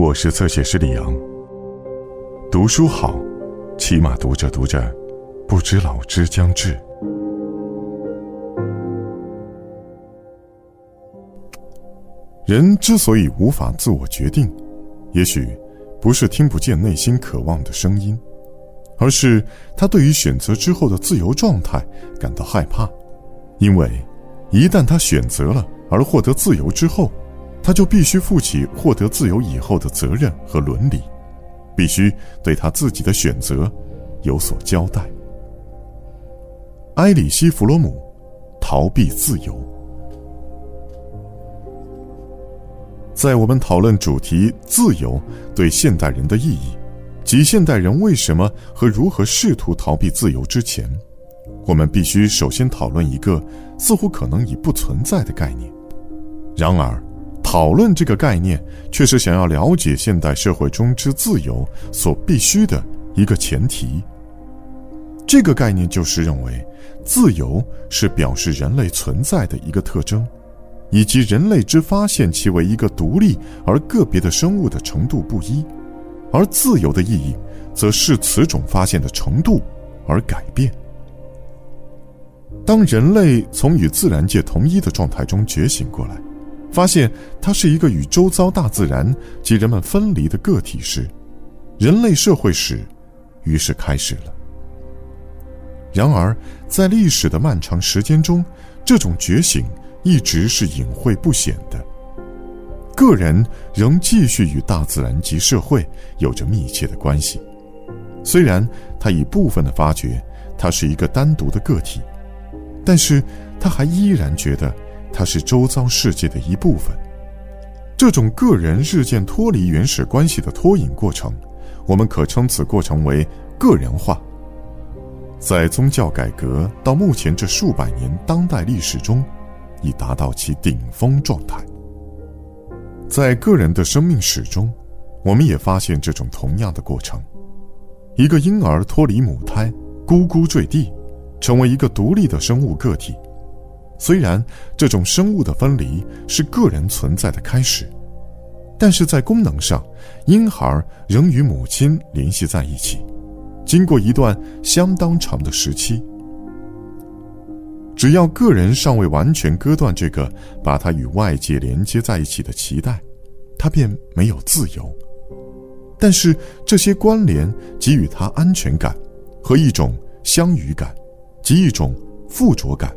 我是侧写师李阳。读书好，起码读着读着，不知老之将至。人之所以无法自我决定，也许不是听不见内心渴望的声音，而是他对于选择之后的自由状态感到害怕，因为一旦他选择了而获得自由之后。他就必须负起获得自由以后的责任和伦理，必须对他自己的选择有所交代。埃里希·弗罗姆，逃避自由。在我们讨论主题“自由”对现代人的意义，及现代人为什么和如何试图逃避自由之前，我们必须首先讨论一个似乎可能已不存在的概念。然而。讨论这个概念，却是想要了解现代社会中之自由所必须的一个前提。这个概念就是认为，自由是表示人类存在的一个特征，以及人类之发现其为一个独立而个别的生物的程度不一，而自由的意义，则是此种发现的程度而改变。当人类从与自然界同一的状态中觉醒过来。发现它是一个与周遭大自然及人们分离的个体时，人类社会史于是开始了。然而，在历史的漫长时间中，这种觉醒一直是隐晦不显的。个人仍继续与大自然及社会有着密切的关系，虽然他已部分的发觉他是一个单独的个体，但是他还依然觉得。它是周遭世界的一部分。这种个人日渐脱离原始关系的脱颖过程，我们可称此过程为个人化。在宗教改革到目前这数百年当代历史中，已达到其顶峰状态。在个人的生命史中，我们也发现这种同样的过程：一个婴儿脱离母胎，呱呱坠地，成为一个独立的生物个体。虽然这种生物的分离是个人存在的开始，但是在功能上，婴孩仍与母亲联系在一起，经过一段相当长的时期。只要个人尚未完全割断这个把他与外界连接在一起的脐带，他便没有自由。但是这些关联给予他安全感和一种相与感，及一种附着感。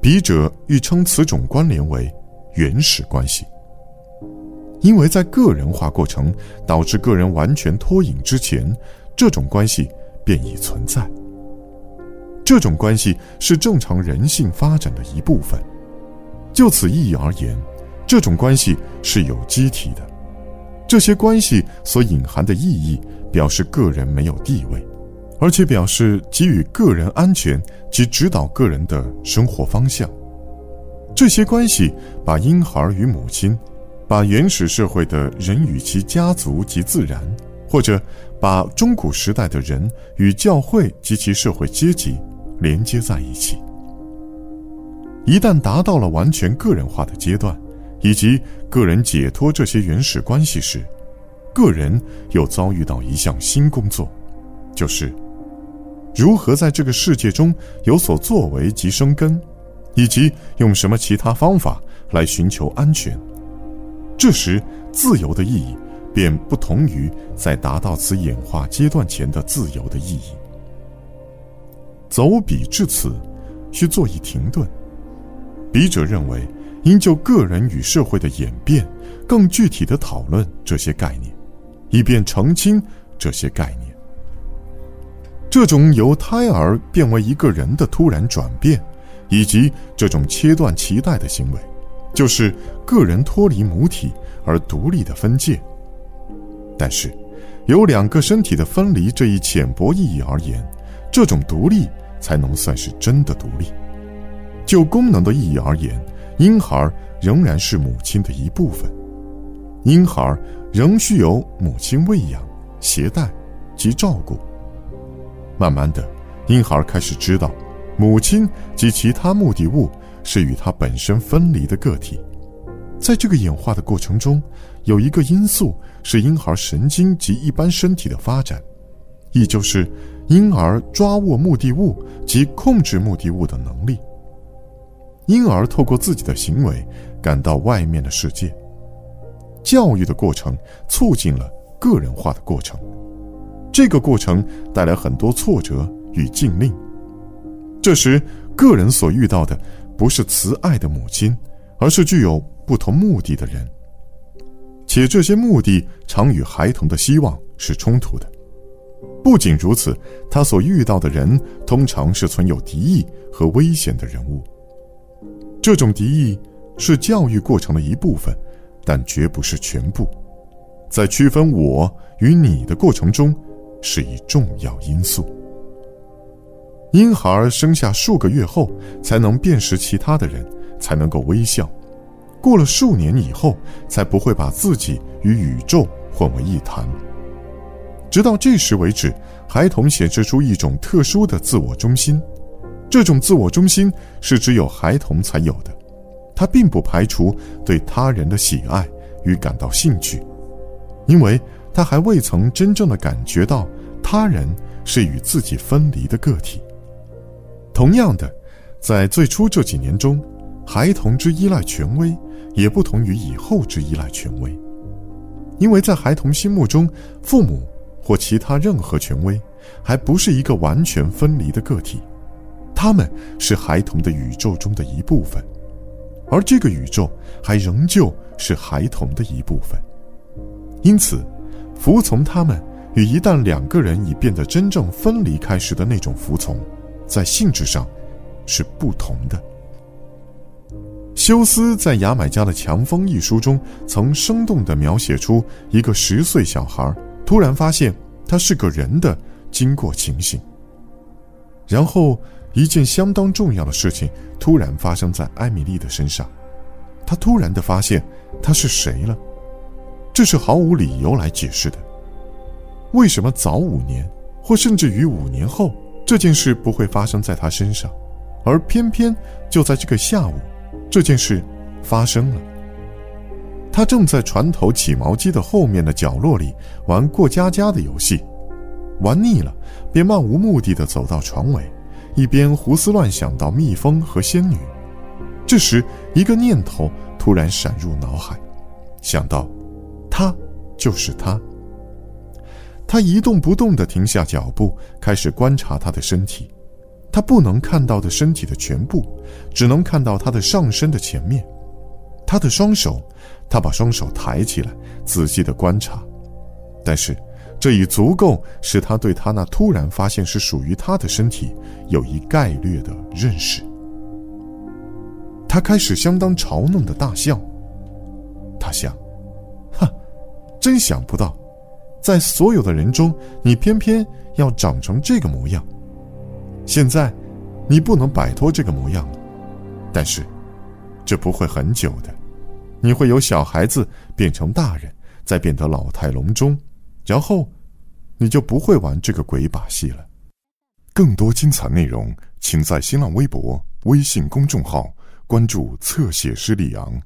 笔者欲称此种关联为原始关系，因为在个人化过程导致个人完全脱颖之前，这种关系便已存在。这种关系是正常人性发展的一部分。就此意义而言，这种关系是有机体的。这些关系所隐含的意义，表示个人没有地位。而且表示给予个人安全及指导个人的生活方向。这些关系把婴孩与母亲，把原始社会的人与其家族及自然，或者把中古时代的人与教会及其社会阶级连接在一起。一旦达到了完全个人化的阶段，以及个人解脱这些原始关系时，个人又遭遇到一项新工作，就是。如何在这个世界中有所作为及生根，以及用什么其他方法来寻求安全？这时，自由的意义便不同于在达到此演化阶段前的自由的意义。走笔至此，需做一停顿。笔者认为，应就个人与社会的演变，更具体的讨论这些概念，以便澄清这些概念。这种由胎儿变为一个人的突然转变，以及这种切断脐带的行为，就是个人脱离母体而独立的分界。但是，有两个身体的分离这一浅薄意义而言，这种独立才能算是真的独立。就功能的意义而言，婴孩仍然是母亲的一部分，婴孩仍需由母亲喂养、携带及照顾。慢慢的，婴孩开始知道，母亲及其他目的物是与他本身分离的个体。在这个演化的过程中，有一个因素是婴儿神经及一般身体的发展，亦就是婴儿抓握目的物及控制目的物的能力。婴儿透过自己的行为感到外面的世界。教育的过程促进了个人化的过程，这个过程带来很多挫折与禁令。这时，个人所遇到的不是慈爱的母亲，而是具有不同目的的人，且这些目的常与孩童的希望是冲突的。不仅如此，他所遇到的人通常是存有敌意和危险的人物。这种敌意是教育过程的一部分。但绝不是全部，在区分我与你的过程中，是一重要因素。婴孩生下数个月后才能辨识其他的人，才能够微笑；过了数年以后，才不会把自己与宇宙混为一谈。直到这时为止，孩童显示出一种特殊的自我中心，这种自我中心是只有孩童才有的。他并不排除对他人的喜爱与感到兴趣，因为他还未曾真正的感觉到他人是与自己分离的个体。同样的，在最初这几年中，孩童之依赖权威也不同于以后之依赖权威，因为在孩童心目中，父母或其他任何权威还不是一个完全分离的个体，他们是孩童的宇宙中的一部分。而这个宇宙还仍旧是孩童的一部分，因此，服从他们与一旦两个人已变得真正分离开时的那种服从，在性质上是不同的。休斯在《牙买加的强风》一书中，曾生动地描写出一个十岁小孩突然发现他是个人的经过情形，然后。一件相当重要的事情突然发生在艾米丽的身上，她突然的发现她是谁了，这是毫无理由来解释的。为什么早五年，或甚至于五年后，这件事不会发生在他身上，而偏偏就在这个下午，这件事发生了？他正在船头起毛机的后面的角落里玩过家家的游戏，玩腻了，便漫无目的的走到船尾。一边胡思乱想到蜜蜂和仙女，这时一个念头突然闪入脑海，想到，他就是他。他一动不动地停下脚步，开始观察他的身体。他不能看到的身体的全部，只能看到他的上身的前面。他的双手，他把双手抬起来，仔细地观察，但是。这已足够使他对他那突然发现是属于他的身体有一概略的认识。他开始相当嘲弄的大笑。他想：“，真想不到，在所有的人中，你偏偏要长成这个模样。现在，你不能摆脱这个模样了。但是，这不会很久的。你会由小孩子变成大人，再变得老态龙钟。”然后，你就不会玩这个鬼把戏了。更多精彩内容，请在新浪微博、微信公众号关注“侧写师李昂”。